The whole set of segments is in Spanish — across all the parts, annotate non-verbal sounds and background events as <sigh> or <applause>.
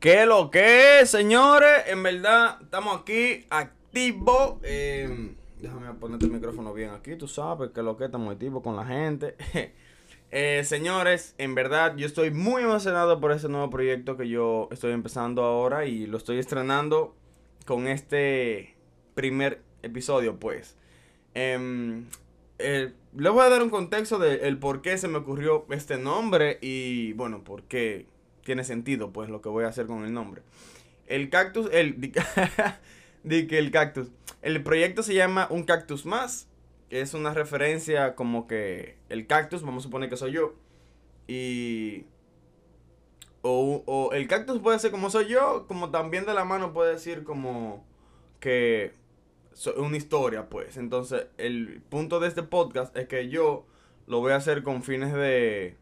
¿Qué lo que es, señores? En verdad, estamos aquí activos. Eh, déjame ponerte el micrófono bien aquí, tú sabes que lo que estamos activos con la gente. <laughs> Eh, señores, en verdad, yo estoy muy emocionado por ese nuevo proyecto que yo estoy empezando ahora y lo estoy estrenando con este primer episodio, pues. Em, eh, les voy a dar un contexto del por qué se me ocurrió este nombre y, bueno, por qué tiene sentido, pues, lo que voy a hacer con el nombre. El cactus, el... <laughs> di que el cactus. El proyecto se llama Un Cactus Más, que es una referencia como que el cactus, vamos a suponer que soy yo, y... O, o el cactus puede ser como soy yo, como también de la mano puede decir como que una historia, pues. Entonces, el punto de este podcast es que yo lo voy a hacer con fines de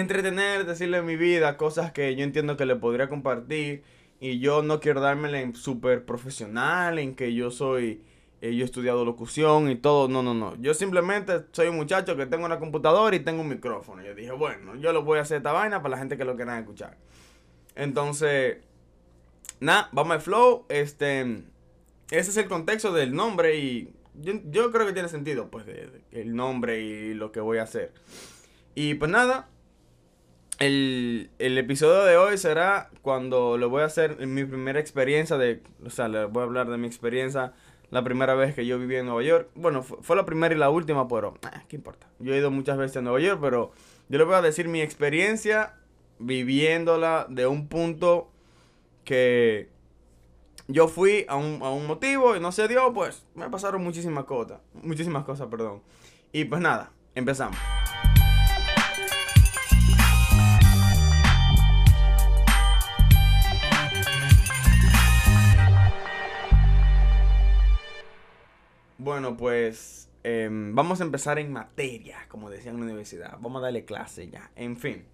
entretener, decirle mi vida, cosas que yo entiendo que le podría compartir. Y yo no quiero dármela en súper profesional, en que yo soy, eh, yo he estudiado locución y todo. No, no, no. Yo simplemente soy un muchacho que tengo una computadora y tengo un micrófono. Yo dije, bueno, yo lo voy a hacer esta vaina para la gente que lo quieran escuchar. Entonces, nada, vamos al flow. Este, ese es el contexto del nombre y yo, creo que tiene sentido, pues, el nombre y lo que voy a hacer. Y pues nada, el, episodio de hoy será cuando le voy a hacer mi primera experiencia de, o sea, le voy a hablar de mi experiencia la primera vez que yo viví en Nueva York. Bueno, fue, la primera y la última, pero, ah, ¿qué importa? Yo he ido muchas veces a Nueva York, pero yo le voy a decir mi experiencia viviéndola de un punto que yo fui a un, a un motivo y no se dio, pues me pasaron muchísimas cosas. Muchísimas cosas, perdón. Y pues nada, empezamos. Bueno, pues em, vamos a empezar en materia, como decían en la universidad. Vamos a darle clase ya. En fin.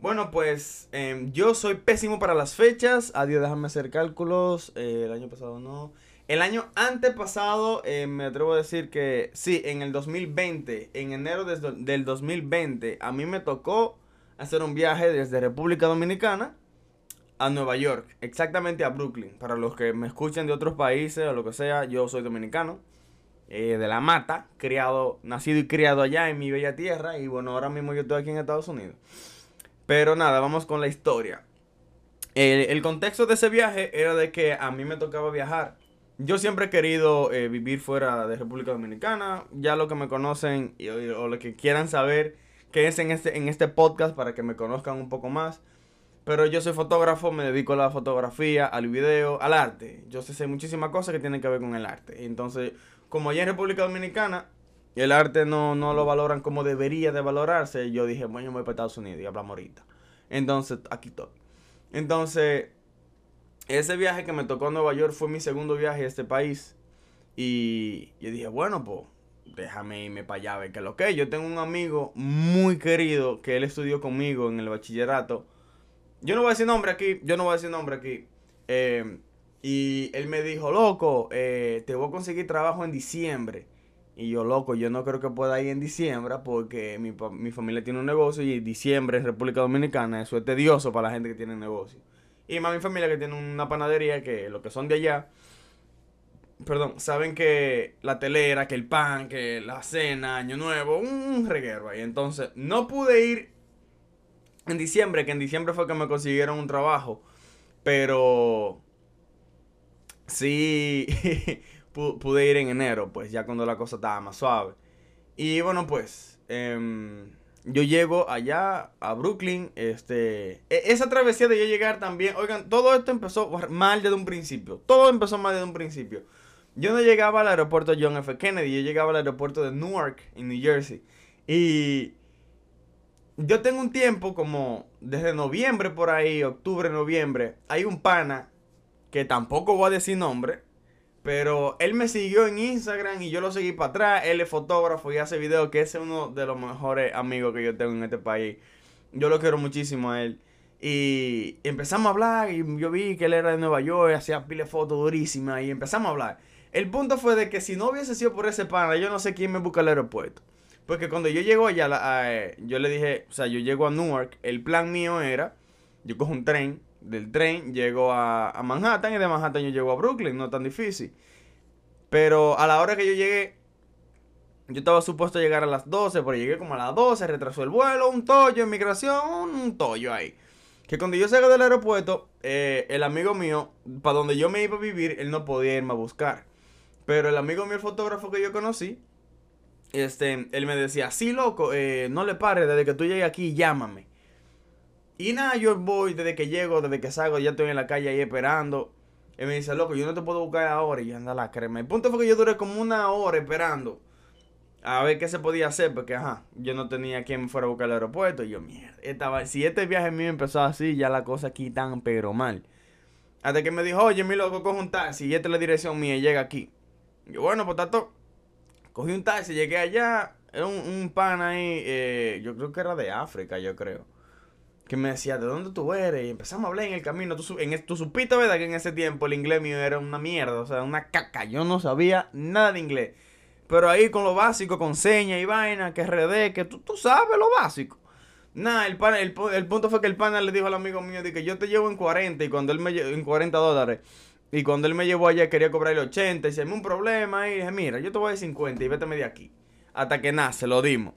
Bueno, pues em, yo soy pésimo para las fechas. Adiós, déjame hacer cálculos. Eh, el año pasado no. El año antepasado, eh, me atrevo a decir que sí, en el 2020, en enero del 2020, a mí me tocó hacer un viaje desde República Dominicana a Nueva York, exactamente a Brooklyn. Para los que me escuchen de otros países o lo que sea, yo soy dominicano, eh, de la mata, criado, nacido y criado allá en mi bella tierra. Y bueno, ahora mismo yo estoy aquí en Estados Unidos. Pero nada, vamos con la historia. El, contexto de ese viaje era de que a mí me tocaba viajar. Yo siempre he querido eh, vivir fuera de República Dominicana. Ya lo que me conocen o lo que quieran saber que es en este, en este podcast para que me conozcan un poco más. Pero yo soy fotógrafo, me dedico a la fotografía, al video, al arte. Yo sé, sé muchísimas cosas que tienen que ver con el arte. Entonces, como allá en República Dominicana el arte no, no lo valoran como debería de valorarse, yo dije, bueno, yo me voy para Estados Unidos y hablamos ahorita. Entonces, aquí estoy. Entonces, ese viaje que me tocó a Nueva York fue mi segundo viaje a este país. Y yo dije, bueno, pues, déjame irme para allá a ver qué es lo que es. Yo tengo un amigo muy querido que él estudió conmigo en el bachillerato. Yo no voy a decir nombre aquí, yo no voy a decir nombre aquí. Eh, y él me dijo, loco, eh, te voy a conseguir trabajo en diciembre. Y yo, loco, yo no creo que pueda ir en diciembre porque mi, mi familia tiene un negocio y diciembre en República Dominicana eso es tedioso para la gente que tiene negocio. Y más mi familia que tiene una panadería que lo que son de allá, perdón, saben que la telera, que el pan, que la cena, año nuevo, un reguero ahí. Entonces, no pude ir en diciembre, que en diciembre fue que me consiguieron un trabajo. Pero sí <laughs> pude ir en enero, pues ya cuando la cosa estaba más suave. Y bueno, pues em, yo llego allá a Brooklyn. Este, e, esa travesía de yo llegar también, oigan, todo esto empezó mal desde un principio. Todo empezó mal desde un principio. Yo no llegaba al aeropuerto John F. Kennedy, yo llegaba al aeropuerto de Newark, en New Jersey. Y yo tengo un tiempo como desde noviembre por ahí, octubre, noviembre, hay un pana que tampoco voy a decir nombre, pero él me siguió en Instagram y yo lo seguí para atrás. Él es fotógrafo y hace videos, que es uno de los mejores amigos que yo tengo en este país. Yo lo quiero muchísimo a él. Y empezamos a hablar y yo vi que él era de Nueva York, hacía pile fotos durísimas y empezamos a hablar. El punto fue de que si no hubiese sido por ese pana, yo no sé quién me busca al aeropuerto. Porque cuando yo llego allá, yo le dije, o sea, yo llego a Newark, el plan mío era, yo cojo un tren del tren, llego a, Manhattan y de Manhattan yo llego a Brooklyn, no tan difícil. Pero a la hora que yo llegué, yo estaba supuesto a llegar a las 12, pero llegué como a las 12, retrasó el vuelo, un tollo, inmigración, un tollo ahí. Que cuando yo salgo del aeropuerto, eh, el amigo mío, para donde yo me iba a vivir, él no podía irme a buscar. Pero el amigo mío, el fotógrafo que yo conocí, este, él me decía, sí, loco, eh, no le pares, desde que tú llegues aquí, llámame. Y nada, yo voy, desde que llego, desde que salgo, ya estoy en la calle ahí esperando. Él me dice, loco, yo no te puedo buscar ahora. Y anda la crema. El punto fue que yo duré como una hora esperando a ver qué se podía hacer, porque ajá, yo no tenía quien me fuera a buscar al aeropuerto. Y yo, mierda, estaba, si este viaje mío empezó así, ya la cosa aquí tan pero mal. Hasta que me dijo, oye, mi loco, coge un taxi y esta es la dirección mía y llega aquí. Y yo, bueno, pues tato, cogí un taxi, llegué allá, era un, un pan ahí, eh, yo creo que era de África, yo creo. Que me decía, ¿de dónde tú eres? Y empezamos a hablar en el camino. Tú, en, tú supiste, ¿verdad? Que en ese tiempo el inglés mío era una mierda, o sea, una caca. Yo no sabía nada de inglés. Pero ahí con lo básico, con señas y vaina, que RD, que tú, tú sabes lo básico. Nada, el, pan, el, punto fue que el pana le dijo al amigo mío de que yo te llevo en 40 y cuando él me en 40 dólares. Y cuando él me llevó allá quería cobrarle 80 y se un problema y dije, mira, yo te voy a 50 y vete de aquí. Hasta que nada, se lo dimos.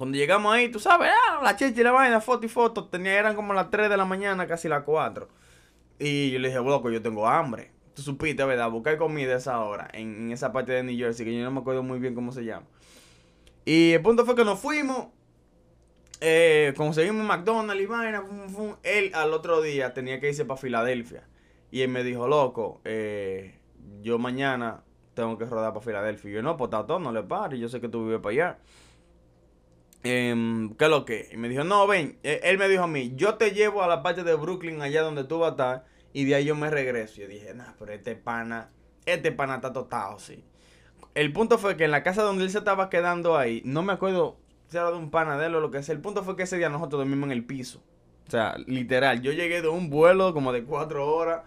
Cuando llegamos ahí, tú sabes, ah, la chicha y la vaina, foto y foto, tenía, eran como las 3 de la mañana, casi las 4. Y yo le dije, loco, yo tengo hambre tú supiste, ¿verdad? Buscar comida a esa hora, en, esa parte de New Jersey, que yo no me acuerdo muy bien cómo se llama. Y el punto fue que nos fuimos, eh, conseguimos McDonald's y vaina, él al otro día tenía que irse para Filadelfia. Y él me dijo, loco, eh, yo mañana tengo que rodar para Filadelfia. Y yo, no, pues todo, no le pares, yo sé que tú vives para allá. Em, ¿Qué es lo que? Y me dijo, no, ven, e, él me dijo a mí, yo te llevo a la parte de Brooklyn, allá donde tú vas a estar y de ahí yo me regreso. Y dije, nah, pero este pana, este pana está totado, sí. El punto fue que en la casa donde él se estaba quedando ahí, no me acuerdo si era de un panadero o lo que sea. El punto fue que ese día nosotros dormimos en el piso. O sea, literal, yo llegué de un vuelo como de cuatro horas.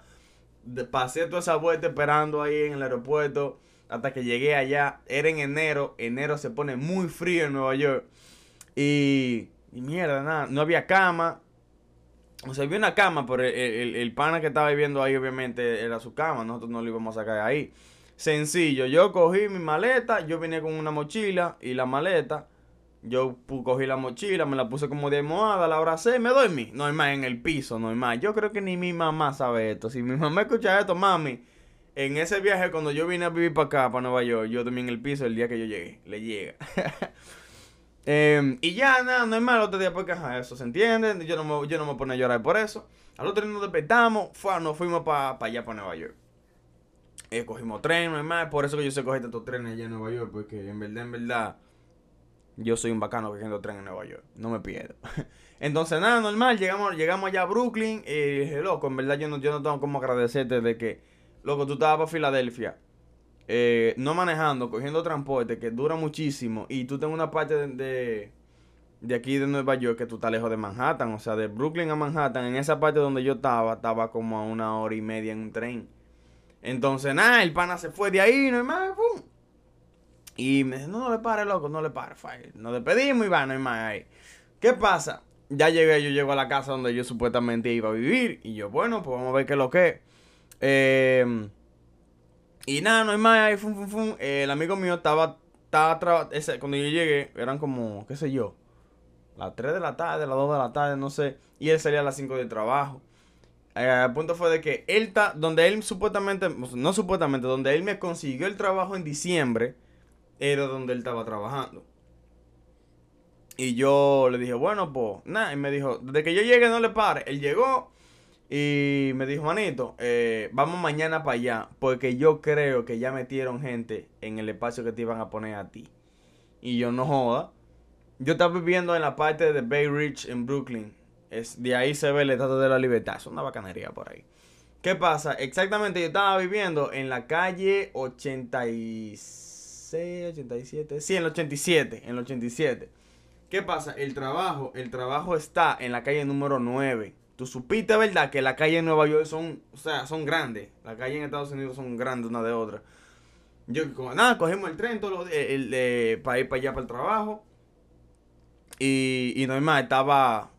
pasé toda esa vuelta esperando ahí en el aeropuerto. Hasta que llegué allá. Era en enero. Enero se pone muy frío en Nueva York. Y, mierda, nada. No había cama. O sea, había una cama, pero el, pana que estaba viviendo ahí obviamente era su cama, nosotros no lo íbamos a sacar ahí. Sencillo, yo cogí mi maleta, yo vine con una mochila y la maleta, yo cogí la mochila, me la puse como de almohada, la abracé, me dormí. No hay más en el piso, no hay más. Yo creo que ni mi mamá sabe esto. Si mi mamá escucha esto, mami, en ese viaje cuando yo vine a vivir para acá, para Nueva York, yo dormí en el piso el día que yo llegué, le llega. <laughs> Em, y ya, nada, no es malo otro día porque ajá, eso se entiende. Yo no, me, yo no me pone a llorar por eso. Al otro día nos despertamos, fue, nos fuimos para allá, para Nueva York. Eh, cogimos tren, no es más. Por eso que yo sé coger tantos trenes allá en Nueva York. Porque en verdad, en verdad, yo soy un bacano cogiendo tren en Nueva York. No me pierdo. <laughs> Entonces, nada, normal. Llegamos, llegamos allá a Brooklyn. Y dije, loco, en verdad yo no, yo no tengo como agradecerte de que, loco, tú estabas para Filadelfia eh, no manejando, cogiendo transporte, que dura muchísimo, y tú tengo una parte de, de, aquí de Nueva York que tú estás lejos de Manhattan, o sea, de Brooklyn a Manhattan, en esa parte donde yo estaba, estaba como a una hora y media en un tren. Entonces, nada, el pana se fue de ahí, no hay más, ¡pum! Y me dice, no, no le pare, loco, no le pare, Nos despedimos y va, no hay más ahí. ¿Qué pasa? Ya llegué, yo llego a la casa donde yo supuestamente iba a vivir. Y yo, bueno, pues vamos a ver qué es lo que es. Eh, y nada, no hay más ahí, fum, fum, fum. el amigo mío estaba, estaba ese, cuando yo llegué, eran como, qué sé yo, las 3 de la tarde, las 2 de la tarde, no sé. Y él salía a las 5 de trabajo. Eh, el punto fue de que él está, donde él supuestamente, no supuestamente, donde él me consiguió el trabajo en diciembre, era donde él estaba trabajando. Y yo le dije, bueno, pues, nada, y me dijo, desde que yo llegue no le pare. Él llegó, y me dijo, manito, eh, vamos mañana para allá, porque yo creo que ya metieron gente en el espacio que te iban a poner a ti. Y yo no joda. Yo estaba viviendo en la parte de Bay Ridge en Brooklyn. Es, de ahí se ve el Estado de la Libertad. Es una bacanería por ahí. ¿Qué pasa? Exactamente, yo estaba viviendo en la calle 86, 87. Sí, en el 87, en el 87. ¿Qué pasa? El trabajo, el trabajo está en la calle número 9. Tú supiste, ¿verdad? Que las calles en Nueva York son, o sea, son grandes. Las calles en Estados Unidos son grandes una de otra. Yo, nada, cogemos el tren todos el, para ir para allá para el trabajo. Y, y normal, estaba,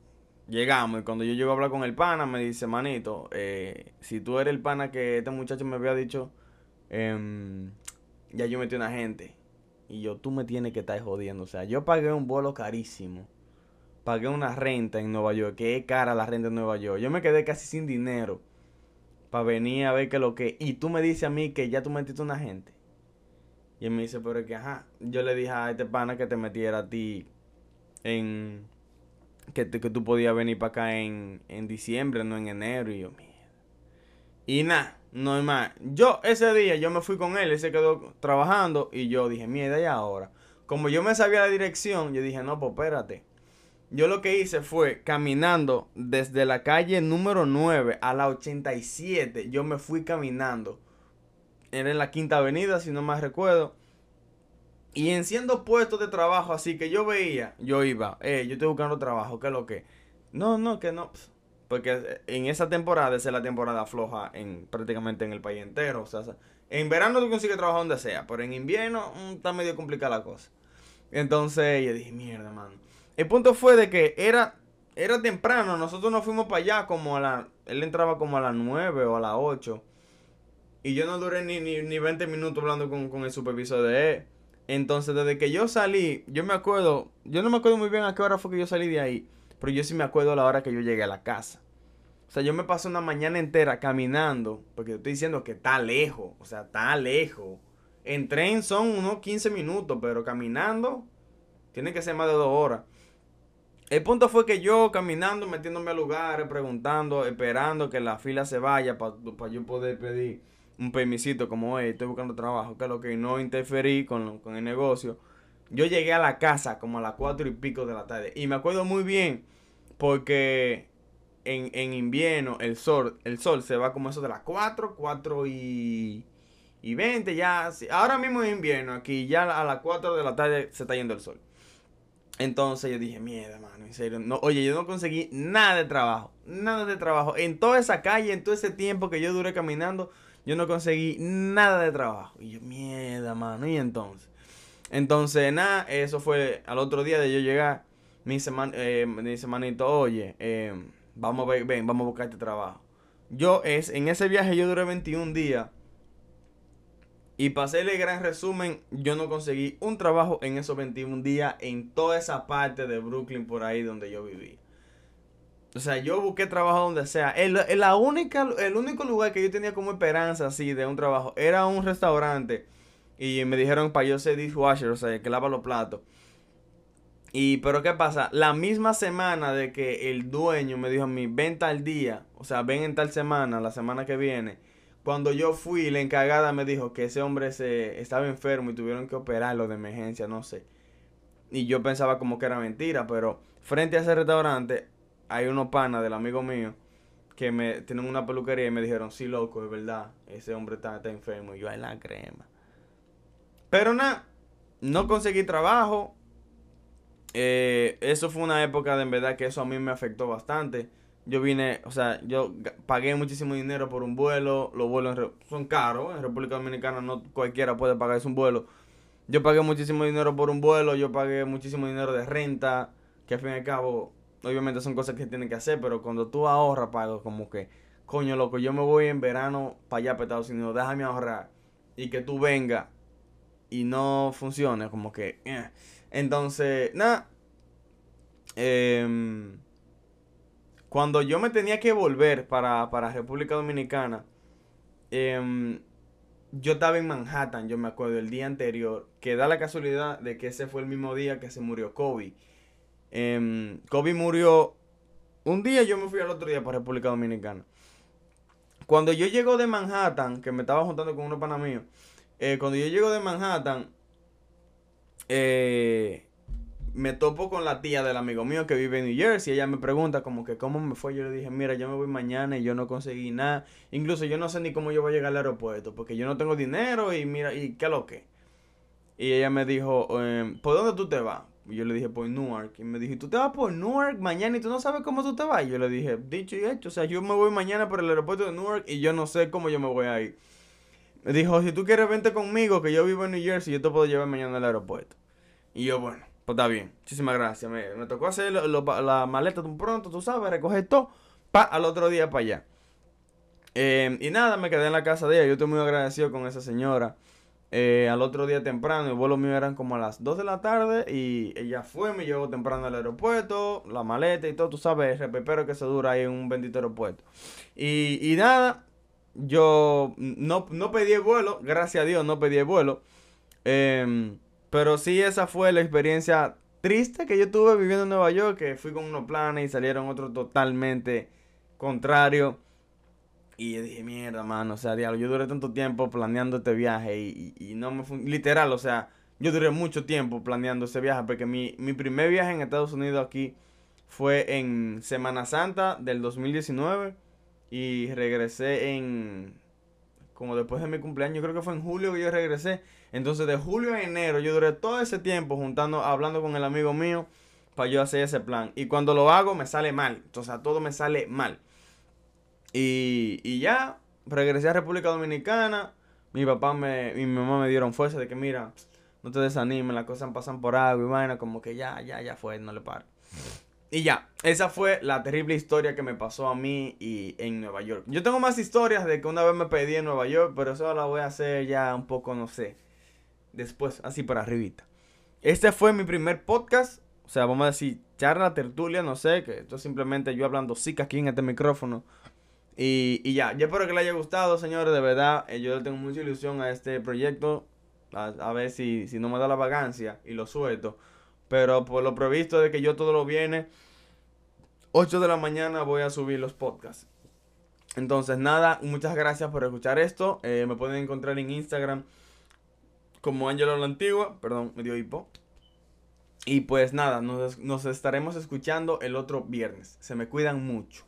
llegamos y cuando yo llego a hablar con el pana, me dice, manito, eh, si tú eres el pana que este muchacho me había dicho, em, ya yo metí una gente. Y yo, tú me tienes que estar jodiendo. O sea, yo pagué un vuelo carísimo. Pagué una renta en Nueva York, es cara la renta en Nueva York. Yo me quedé casi sin dinero para venir a ver qué lo que. Y tú me dices a mí que ya tú metiste una gente. Y él me dice, pero es que, ajá. Yo le dije a este pana que te metiera a ti en que, que tú podías venir para acá en, en diciembre, no en enero. Y yo, mierda. Y nada, no es más. Yo ese día, yo me fui con él, él se quedó trabajando y yo dije, mierda, y ahora. Como yo me sabía la dirección, yo dije, no, pues espérate. Yo lo que hice fue caminando desde la calle número 9 a la 87. Yo me fui caminando. Era en la quinta avenida, si no me recuerdo. Y en siendo puestos de trabajo así que yo veía, yo iba, eh, yo estoy buscando trabajo, ¿qué es lo que? No, no, que no. Porque en esa temporada, esa es la temporada floja en prácticamente en el país entero. O sea, en verano tú consigues trabajo donde sea, pero en invierno mm, está medio complicada la cosa. Entonces yo dije, mierda, mano. El punto fue de que era, era temprano, nosotros nos fuimos para allá como a la... Él entraba como a las 9 o a las 8. Y yo no duré ni, ni, ni 20 minutos hablando con, con el supervisor de él. Entonces, desde que yo salí, yo me acuerdo, yo no me acuerdo muy bien a qué hora fue que yo salí de ahí, pero yo sí me acuerdo la hora que yo llegué a la casa. O sea, yo me pasé una mañana entera caminando, porque estoy diciendo que está lejos, o sea, está lejos. En tren son unos 15 minutos, pero caminando tiene que ser más de dos horas. El punto fue que yo caminando, metiéndome a lugares, preguntando, esperando que la fila se vaya para yo poder pedir un permisito como, hey, estoy buscando trabajo, que lo que no interferí con, con el negocio. Yo llegué a la casa como a las cuatro y pico de la tarde. Y me acuerdo muy bien porque en, en invierno el sol, el sol se va como eso de las 4, 4 y, y 20 ya. Ahora mismo es invierno, aquí ya a las 4 de la tarde se está yendo el sol. Entonces yo dije, mierda, mano, en serio. No, oye, yo no conseguí nada de trabajo. Nada de trabajo. En toda esa calle, en todo ese tiempo que yo duré caminando, yo no conseguí nada de trabajo. Y yo, mierda, mano. Y entonces. Entonces, nada, eso fue al otro día de yo llegar. Me dice, eh, me dice manito, oye, eh, vamos a ver, ven, vamos a buscar este trabajo. Yo, es, en ese viaje yo duré 21 días. Y para hacerle gran resumen, yo no conseguí un trabajo en esos 21 días en toda esa parte de Brooklyn por ahí donde yo vivía. O sea, yo busqué trabajo donde sea. El, la única, el único lugar que yo tenía como esperanza así de un trabajo era un restaurante. Y me dijeron para yo ser dishwasher, o sea, que lava los platos. Y, pero ¿qué pasa? La misma semana de que el dueño me dijo a mí, ven tal día, o sea, ven en tal semana, la semana que viene. Cuando yo fui, la encargada me dijo que ese hombre se estaba enfermo y tuvieron que operarlo de emergencia, no sé. Y yo pensaba como que era mentira, pero frente a ese restaurante hay unos panas del amigo mío que me tienen una peluquería y me dijeron, sí, loco, es verdad, ese hombre está, enfermo. Y yo, en la crema. Pero nada, no conseguí trabajo. Eh, eso fue una época de en verdad que eso a mí me afectó bastante. Yo vine, o sea, yo pagué muchísimo dinero por un vuelo. Los vuelos son caros. En República Dominicana no cualquiera puede pagar un vuelo. Yo pagué muchísimo dinero por un vuelo. Yo pagué muchísimo dinero de renta. Que al fin y al cabo obviamente son cosas que tienen que hacer, pero cuando tú ahorras, pago como que, coño, loco, yo me voy en verano para allá, para Estados Unidos, déjame ahorrar y que tú vengas y no funcione, como que, eh. entonces, nada, em, cuando yo me tenía que volver para, para República Dominicana, em, yo estaba en Manhattan, yo me acuerdo, el día anterior, que da la casualidad de que ese fue el mismo día que se murió Kobe. Eh, Kobe murió un día, yo me fui al otro día para República Dominicana. Cuando yo llego de Manhattan, que me estaba juntando con unos panas míos, eh, cuando yo llego de Manhattan, eh, me topo con la tía del amigo mío que vive en New Jersey. Ella me pregunta como que cómo me fue. Yo le dije, mira, yo me voy mañana y yo no conseguí nada. Incluso yo no sé ni cómo yo voy a llegar al aeropuerto porque yo no tengo dinero y mira, ¿y qué lo que? Y ella me dijo, eh, ¿por dónde tú te vas? Y yo le dije, por Newark. Y me dijo, ¿tú te vas por Newark mañana y tú no sabes cómo tú te vas? Y yo le dije, dicho y hecho. O sea, yo me voy mañana por el aeropuerto de Newark y yo no sé cómo yo me voy a ir. Me dijo, si tú quieres vente conmigo, que yo vivo en New Jersey, yo te puedo llevar mañana al aeropuerto. Y yo, bueno, Pues está bien, muchísimas gracias. Me, me tocó hacer la maleta un pronto, tú sabes, recoger todo, pa, al otro día para allá. Eh, y nada, me quedé en la casa de ella. Yo estoy muy agradecido con esa señora. Eh, al otro día temprano, el vuelo mío eran como a las 2 de la tarde y ella fue, me llevó temprano al aeropuerto, la maleta y todo, tú sabes, el repepero que se dura ahí en un bendito aeropuerto. Y, y nada, yo no, no pedí el vuelo, gracias a Dios no pedí el vuelo. Em, pero sí, esa fue la experiencia triste que yo tuve viviendo en Nueva York, que fui con unos planes y salieron otros totalmente contrarios. Y yo dije, mierda, mano, o sea, diablo, yo duré tanto tiempo planeando este viaje y, y- no me fun- Literal, o sea, yo duré mucho tiempo planeando ese viaje porque mi, mi primer viaje en Estados Unidos aquí fue en Semana Santa del 2019 y regresé en... Como después de mi cumpleaños, creo que fue en julio que yo regresé. Entonces, de julio a enero, yo duré todo ese tiempo juntando, hablando con el amigo mío para yo hacer ese plan. Y cuando lo hago, me sale mal. O sea, todo me sale mal. Y, y ya, regresé a República Dominicana. Mi papá me, y mi mamá me dieron fuerza de que, mira, no te desanimes, las cosas pasan por algo y vaina, como que ya, ya, ya fue, no le paro. Y ya, esa fue la terrible historia que me pasó a mí y en Nueva York. Yo tengo más historias de que una vez me pedí en Nueva York, pero eso la voy a hacer ya un poco, no sé, después, así para arribita. Este fue mi primer podcast, o sea, vamos a decir, charla, tertulia, no sé, que esto es simplemente yo hablando sica aquí en este micrófono. Y, y ya, yo espero que les haya gustado, señores, de verdad, eh, yo tengo mucha ilusión a este proyecto, a, a ver si, si no me da la vagancia y lo suelto. Pero por lo previsto de que yo todo lo viene, 8 de la mañana voy a subir los podcasts. Entonces, nada, muchas gracias por escuchar esto. Eh, me pueden encontrar en Instagram como Angelo la Antigua. Perdón, me dio hipo. Y pues nada, nos, nos estaremos escuchando el otro viernes. Se me cuidan mucho.